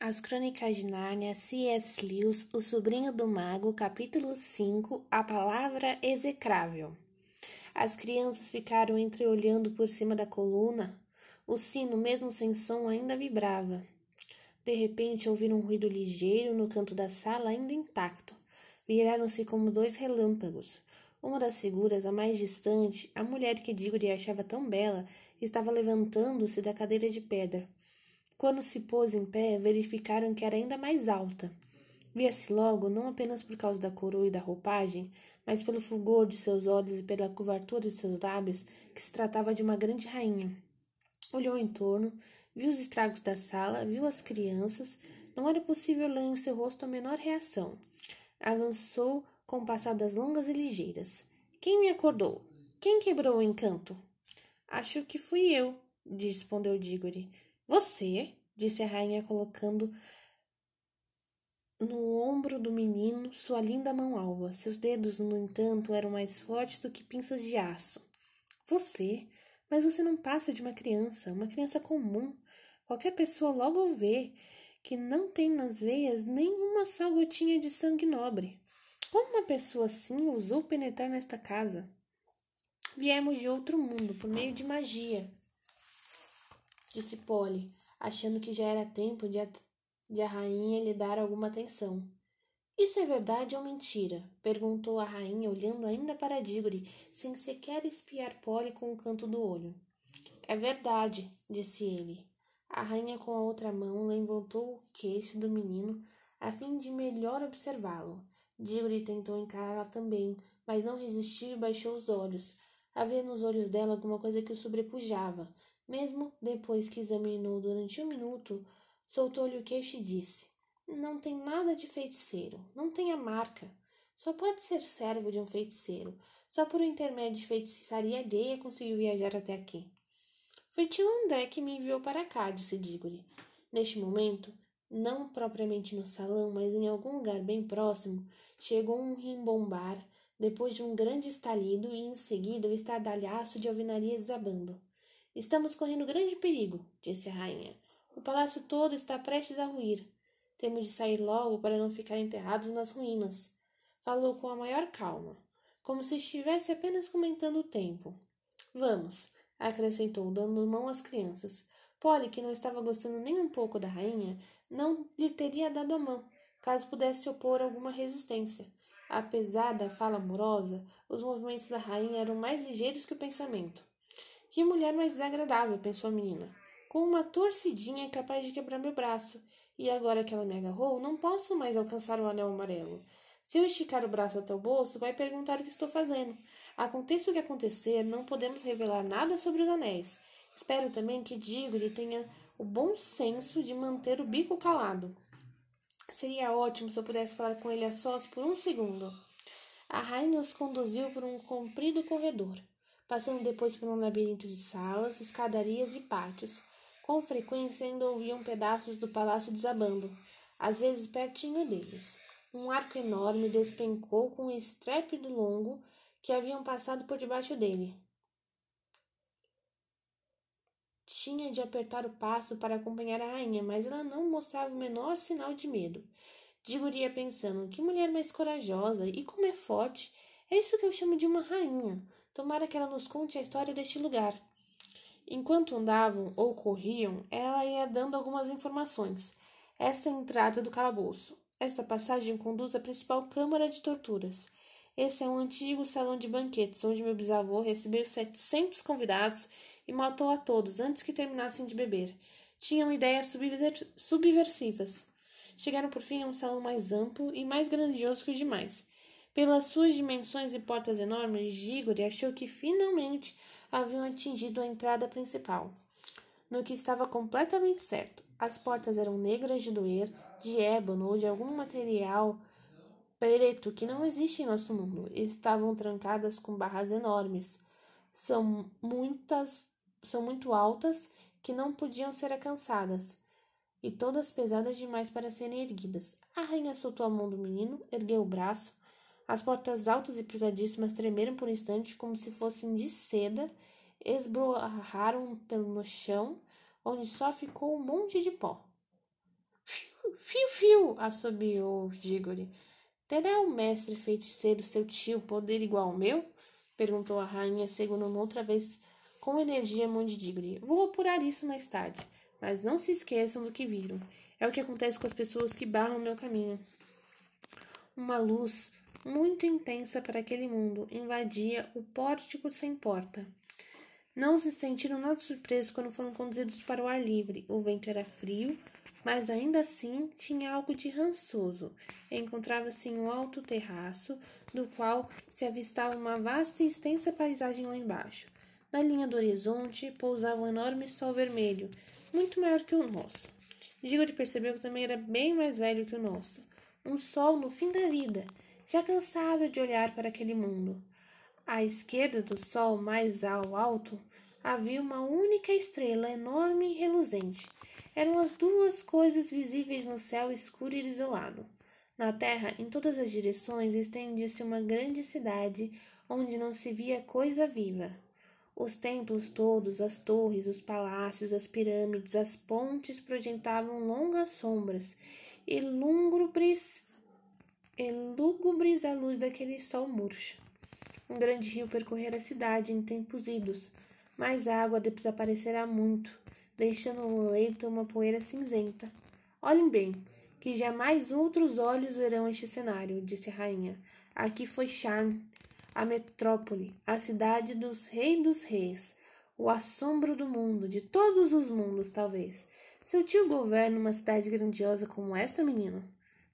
As Crônicas de Nárnia, C.S. Lewis, O Sobrinho do Mago, capítulo 5, A Palavra Execrável. As crianças ficaram entreolhando por cima da coluna. O sino, mesmo sem som, ainda vibrava. De repente, ouviram um ruído ligeiro no canto da sala, ainda intacto. Viraram-se como dois relâmpagos. Uma das figuras, a mais distante, a mulher que Diggory achava tão bela, estava levantando-se da cadeira de pedra. Quando se pôs em pé, verificaram que era ainda mais alta. Via-se logo, não apenas por causa da coroa e da roupagem, mas pelo fulgor de seus olhos e pela curvatura de seus lábios, que se tratava de uma grande rainha. Olhou em torno, viu os estragos da sala, viu as crianças. Não era possível ler em seu rosto a menor reação. Avançou com passadas longas e ligeiras. Quem me acordou? Quem quebrou o encanto? Acho que fui eu, respondeu Diggory. Você? disse a rainha, colocando no ombro do menino sua linda mão alva. Seus dedos, no entanto, eram mais fortes do que pinças de aço. Você? Mas você não passa de uma criança, uma criança comum. Qualquer pessoa logo vê que não tem nas veias nenhuma só gotinha de sangue nobre. Como uma pessoa assim ousou penetrar nesta casa? Viemos de outro mundo por meio de magia disse Polly, achando que já era tempo de a, de a rainha lhe dar alguma atenção. Isso é verdade ou mentira? perguntou a rainha, olhando ainda para Diggory, sem sequer espiar Polly com o canto do olho. É verdade, disse ele. A rainha, com a outra mão, levantou o queixo do menino a fim de melhor observá-lo. Diggory tentou encará-la também, mas não resistiu e baixou os olhos. Havia nos olhos dela alguma coisa que o sobrepujava, mesmo depois que examinou durante um minuto, soltou-lhe o queixo e disse: Não tem nada de feiticeiro, não tem a marca. Só pode ser servo de um feiticeiro. Só por intermédio de feitiçaria alheia conseguiu viajar até aqui. Foi tio André que me enviou para cá, disse Diggory. Neste momento, não propriamente no salão, mas em algum lugar bem próximo, chegou um rimbombar, depois de um grande estalido e em seguida o estardalhaço de alvenaria desabando. Estamos correndo grande perigo, disse a rainha. O palácio todo está prestes a ruir. Temos de sair logo para não ficar enterrados nas ruínas. Falou com a maior calma, como se estivesse apenas comentando o tempo. Vamos, acrescentou, dando mão às crianças. Polly, que não estava gostando nem um pouco da rainha, não lhe teria dado a mão, caso pudesse opor alguma resistência. Apesar da fala amorosa, os movimentos da rainha eram mais ligeiros que o pensamento. Que mulher mais desagradável, pensou a menina. Com uma torcidinha é capaz de quebrar meu braço. E agora que ela me agarrou, não posso mais alcançar o anel amarelo. Se eu esticar o braço até o bolso, vai perguntar o que estou fazendo. Aconteça o que acontecer, não podemos revelar nada sobre os anéis. Espero também que Diggory tenha o bom senso de manter o bico calado. Seria ótimo se eu pudesse falar com ele a sós por um segundo. A rainha os conduziu por um comprido corredor passando depois por um labirinto de salas, escadarias e pátios. Com frequência ainda ouviam pedaços do palácio desabando, às vezes pertinho deles. Um arco enorme despencou com um estrépito longo que haviam passado por debaixo dele. Tinha de apertar o passo para acompanhar a rainha, mas ela não mostrava o menor sinal de medo. Digoria pensando, que mulher mais corajosa e como é forte. É isso que eu chamo de uma rainha. Tomara que ela nos conte a história deste lugar. Enquanto andavam ou corriam, ela ia dando algumas informações. Esta é a entrada do calabouço. Esta passagem conduz à principal câmara de torturas. Esse é um antigo salão de banquetes, onde meu bisavô recebeu setecentos convidados e matou a todos antes que terminassem de beber. Tinham ideias subversivas. Chegaram por fim a um salão mais amplo e mais grandioso que os demais. Pelas suas dimensões e portas enormes, Gigori achou que finalmente haviam atingido a entrada principal. No que estava completamente certo. As portas eram negras de doer, de ébano ou de algum material preto que não existe em nosso mundo. Estavam trancadas com barras enormes. São muitas, são muito altas que não podiam ser alcançadas e todas pesadas demais para serem erguidas. A rainha soltou a mão do menino, ergueu o braço as portas altas e pesadíssimas tremeram por um instante como se fossem de seda, esborraram pelo no chão, onde só ficou um monte de pó. Fio-fio! assobiou Diggory. Terá o mestre feiticeiro seu tio poder igual ao meu? Perguntou a rainha, segurando outra vez com energia mão de Diggory. Vou apurar isso mais tarde, mas não se esqueçam do que viram. É o que acontece com as pessoas que barram meu caminho. Uma luz muito intensa para aquele mundo invadia o pórtico sem porta. Não se sentiram nada surpresos quando foram conduzidos para o ar livre. O vento era frio, mas ainda assim tinha algo de rançoso. Encontrava-se em um alto terraço, do qual se avistava uma vasta e extensa paisagem lá embaixo. Na linha do horizonte pousava um enorme sol vermelho, muito maior que o nosso. Gigori percebeu que também era bem mais velho que o nosso. Um sol no fim da vida, já cansado de olhar para aquele mundo. À esquerda do sol, mais ao alto, havia uma única estrela enorme e reluzente eram as duas coisas visíveis no céu escuro e desolado. Na terra, em todas as direções, estendia-se uma grande cidade onde não se via coisa viva. Os templos todos, as torres, os palácios, as pirâmides, as pontes projetavam longas sombras e lúgubres, e lúgubres à luz daquele sol murcho. Um grande rio percorrera a cidade em tempos idos, mas a água desaparecerá muito deixando no leito uma poeira cinzenta. Olhem bem, que jamais outros olhos verão este cenário, disse a rainha. Aqui foi Charme, a metrópole, a cidade dos reis dos reis, o assombro do mundo, de todos os mundos, talvez. Seu tio governa uma cidade grandiosa como esta, menino?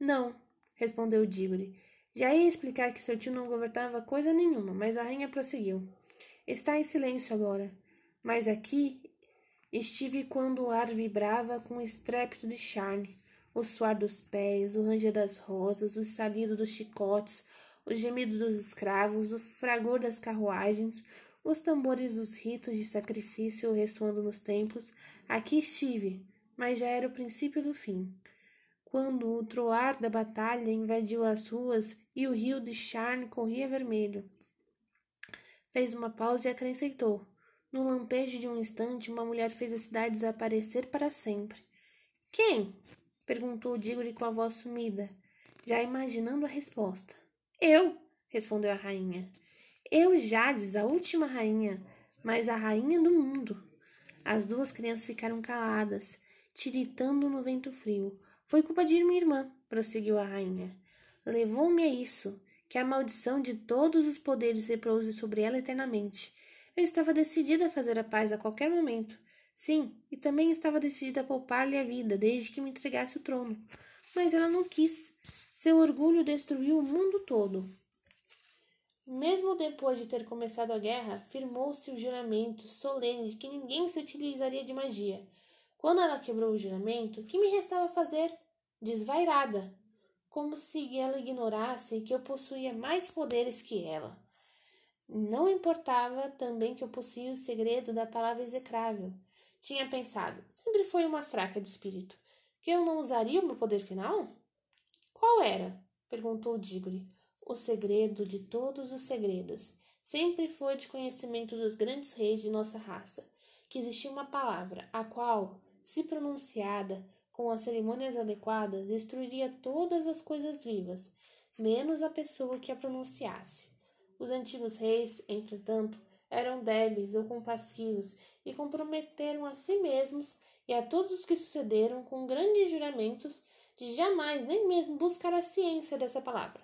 Não, respondeu Diggory. Já ia explicar que seu tio não governava coisa nenhuma, mas a rainha prosseguiu. Está em silêncio agora. Mas aqui Estive quando o ar vibrava com o estrépito de charme, o suar dos pés, o ranger das rosas, o salido dos chicotes, os gemidos dos escravos, o fragor das carruagens, os tambores dos ritos de sacrifício ressoando nos templos. Aqui estive, mas já era o princípio do fim. Quando o troar da batalha invadiu as ruas e o rio de Charne corria vermelho. Fez uma pausa e acrescentou: no lampejo de um instante, uma mulher fez a cidade desaparecer para sempre. Quem? perguntou Diggory com a voz sumida, já imaginando a resposta. Eu, respondeu a rainha. Eu, Jades, a última rainha, mas a rainha do mundo. As duas crianças ficaram caladas, tiritando no vento frio. Foi culpa de minha irmã, prosseguiu a rainha. Levou-me a isso, que a maldição de todos os poderes repouse sobre ela eternamente. Eu estava decidida a fazer a paz a qualquer momento. Sim, e também estava decidida a poupar-lhe a vida desde que me entregasse o trono. Mas ela não quis. Seu orgulho destruiu o mundo todo. Mesmo depois de ter começado a guerra, firmou-se o juramento solene de que ninguém se utilizaria de magia. Quando ela quebrou o juramento, que me restava fazer? Desvairada, como se ela ignorasse que eu possuía mais poderes que ela. Não importava também que eu possuía o segredo da palavra execrável. Tinha pensado, sempre foi uma fraca de espírito, que eu não usaria o meu poder final? Qual era? perguntou Diggory. O segredo de todos os segredos. Sempre foi de conhecimento dos grandes reis de nossa raça, que existia uma palavra, a qual, se pronunciada com as cerimônias adequadas, destruiria todas as coisas vivas, menos a pessoa que a pronunciasse. Os antigos reis, entretanto, eram débeis ou compassivos e comprometeram a si mesmos e a todos os que sucederam com grandes juramentos de jamais nem mesmo buscar a ciência dessa palavra.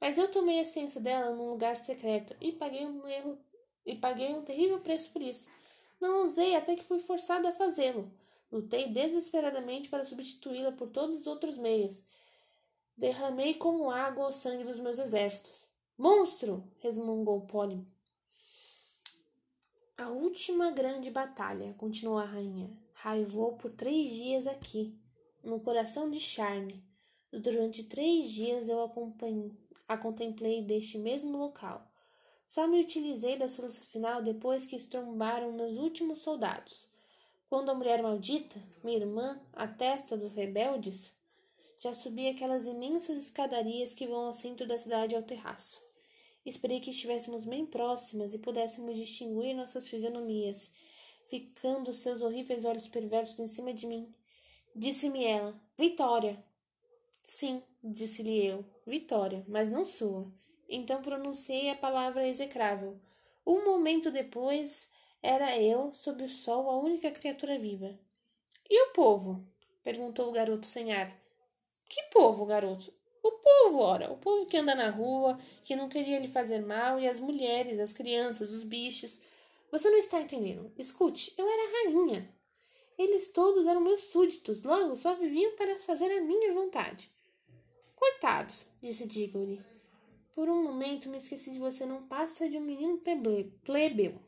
Mas eu tomei a ciência dela num lugar secreto e paguei um erro e paguei um terrível preço por isso. Não usei até que fui forçado a fazê-lo. Lutei desesperadamente para substituí-la por todos os outros meios. Derramei como água o sangue dos meus exércitos. Monstro! resmungou Polly. A última grande batalha, continuou a rainha, raivou por três dias aqui, no coração de Charne. Durante três dias eu a contemplei deste mesmo local. Só me utilizei da solução final depois que estrombaram meus últimos soldados. Quando a mulher maldita, minha irmã, a testa dos rebeldes, já subia aquelas imensas escadarias que vão ao centro da cidade ao terraço. Esperei que estivéssemos bem próximas e pudéssemos distinguir nossas fisionomias, ficando seus horríveis olhos perversos em cima de mim. Disse-me ela: Vitória! Sim, disse-lhe eu, Vitória, mas não sua. Então pronunciei a palavra execrável. Um momento depois, era eu, sob o sol, a única criatura viva. E o povo? perguntou o garoto sem ar. Que povo, garoto? O povo, ora, o povo que anda na rua, que não queria lhe fazer mal, e as mulheres, as crianças, os bichos. Você não está entendendo. Escute, eu era rainha. Eles todos eram meus súditos, logo só viviam para fazer a minha vontade. Coitados, disse Diggory. Por um momento me esqueci de você não passa de um menino plebeu.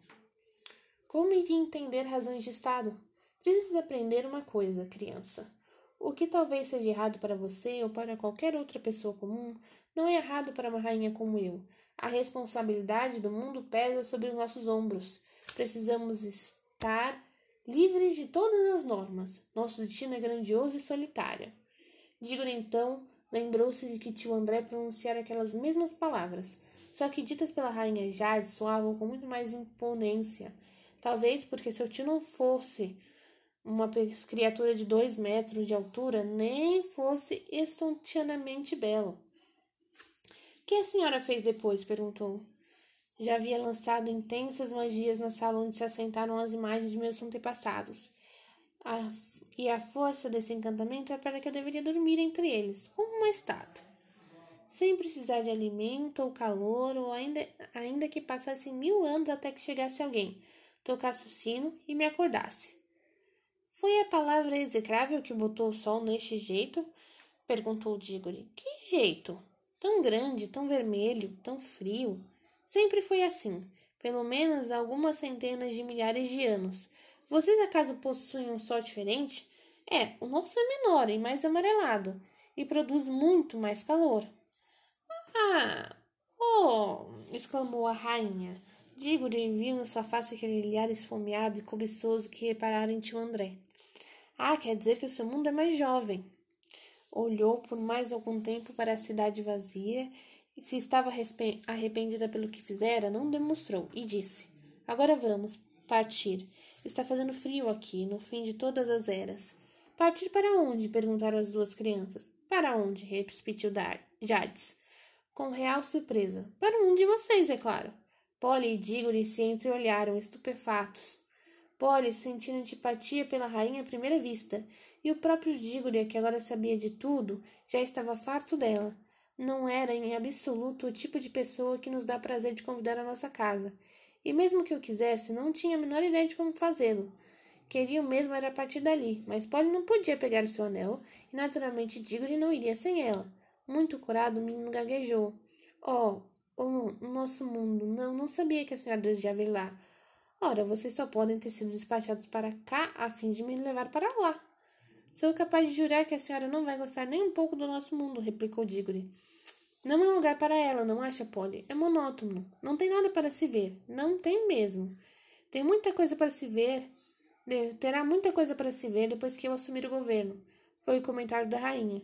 Como iria entender razões de Estado? Precisa aprender uma coisa, criança. O que talvez seja errado para você ou para qualquer outra pessoa comum, não é errado para uma rainha como eu. A responsabilidade do mundo pesa sobre os nossos ombros. Precisamos estar livres de todas as normas. Nosso destino é grandioso e solitário. Digo então, lembrou-se de que tio André pronunciara aquelas mesmas palavras, só que ditas pela rainha Jade soavam com muito mais imponência. Talvez porque seu tio não fosse uma criatura de dois metros de altura nem fosse estonteanamente belo. Que a senhora fez depois? perguntou. Já havia lançado intensas magias na sala onde se assentaram as imagens de meus antepassados. A, e a força desse encantamento é para que eu deveria dormir entre eles, como uma estátua. Sem precisar de alimento ou calor, ou ainda, ainda que passassem mil anos até que chegasse alguém, tocasse o sino e me acordasse. Foi a palavra execrável que botou o sol neste jeito? Perguntou Diggory. Que jeito? Tão grande, tão vermelho, tão frio. Sempre foi assim, pelo menos algumas centenas de milhares de anos. Vocês acaso possuem um sol diferente? É, o nosso é menor e mais amarelado, e produz muito mais calor. Ah! Oh! exclamou a rainha. Diggory viu na sua face aquele olhar esfomeado e cobiçoso que reparara em tio André. Ah, quer dizer que o seu mundo é mais jovem. Olhou por mais algum tempo para a cidade vazia e, se estava arrependida pelo que fizera, não demonstrou e disse: Agora vamos partir. Está fazendo frio aqui, no fim de todas as eras. Partir para onde? perguntaram as duas crianças. Para onde? repetiu Jades, com real surpresa. Para um de vocês, é claro. Polly e Diggory se entreolharam, estupefatos. Polly sentindo antipatia pela rainha à primeira vista, e o próprio Diggory, que agora sabia de tudo, já estava farto dela. Não era em absoluto o tipo de pessoa que nos dá prazer de convidar à nossa casa. E mesmo que eu quisesse, não tinha a menor ideia de como fazê-lo. Queria mesmo era partir dali, mas Polly não podia pegar o seu anel, e naturalmente Diggory não iria sem ela. Muito curado, o menino gaguejou. Oh, oh, nosso mundo, não, não sabia que a senhora desejava ir lá. Ora, vocês só podem ter sido despachados para cá a fim de me levar para lá. Sou capaz de jurar que a senhora não vai gostar nem um pouco do nosso mundo, replicou Diggory. Não é lugar para ela, não acha, Polly? É monótono. Não tem nada para se ver. Não tem mesmo. Tem muita coisa para se ver. Terá muita coisa para se ver depois que eu assumir o governo. Foi o comentário da rainha.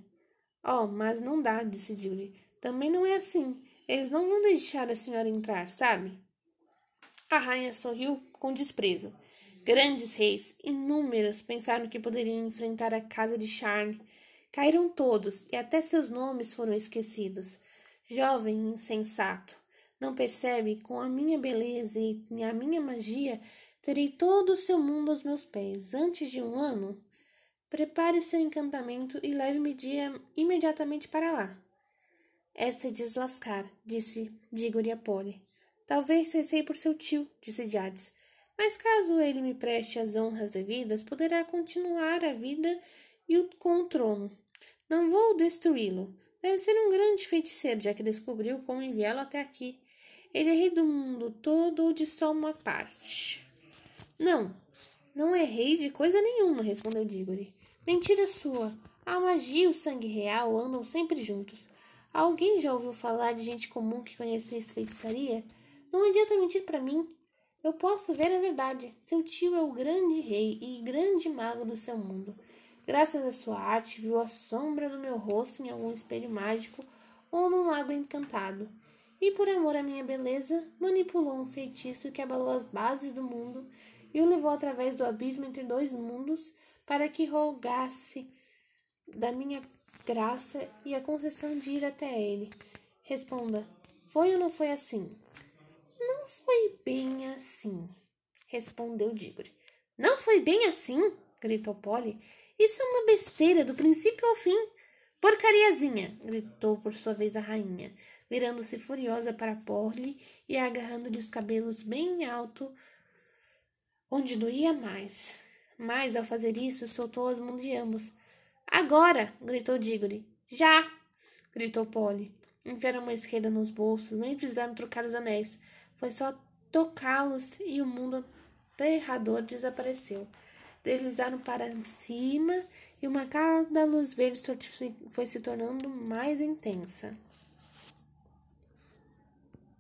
Oh, mas não dá, disse Diggory. Também não é assim. Eles não vão deixar a senhora entrar, sabe? A rainha sorriu com desprezo. Grandes reis, inúmeros, pensaram que poderiam enfrentar a casa de Charme. Caíram todos, e até seus nomes foram esquecidos. Jovem insensato, não percebe com a minha beleza e a minha magia terei todo o seu mundo aos meus pés antes de um ano? Prepare seu encantamento e leve-me imediatamente para lá. É deslascar, disse Diggory a Polly. Talvez cessei por seu tio, disse Jades. Mas caso ele me preste as honras devidas, poderá continuar a vida e o, com o trono. Não vou destruí-lo. Deve ser um grande feiticeiro, já que descobriu como enviá-lo até aqui. Ele é rei do mundo todo ou de só uma parte? Não, não é rei de coisa nenhuma, respondeu Diggory. Mentira sua. A magia e o sangue real andam sempre juntos. Alguém já ouviu falar de gente comum que conhecesse feitiçaria? Não adianta mentir para mim. Eu posso ver a verdade. Seu tio é o grande rei e grande mago do seu mundo. Graças à sua arte, viu a sombra do meu rosto em algum espelho mágico ou num lago encantado. E por amor à minha beleza, manipulou um feitiço que abalou as bases do mundo e o levou através do abismo entre dois mundos para que rogasse da minha graça e a concessão de ir até ele. Responda: foi ou não foi assim? Não foi bem assim, respondeu Diggory. Não foi bem assim? gritou Polly. Isso é uma besteira do princípio ao fim. Porcariazinha! gritou por sua vez a rainha, virando-se furiosa para Polly e agarrando-lhe os cabelos bem alto, onde doía mais. Mas, ao fazer isso, soltou as mãos de ambos. Agora! gritou Diggory. Já! gritou Polly. Enfiaram uma esquerda nos bolsos, nem precisaram trocar os anéis. Foi só tocá-los e o mundo aterrador desapareceu. Deslizaram para cima e uma cada luz verde foi se tornando mais intensa.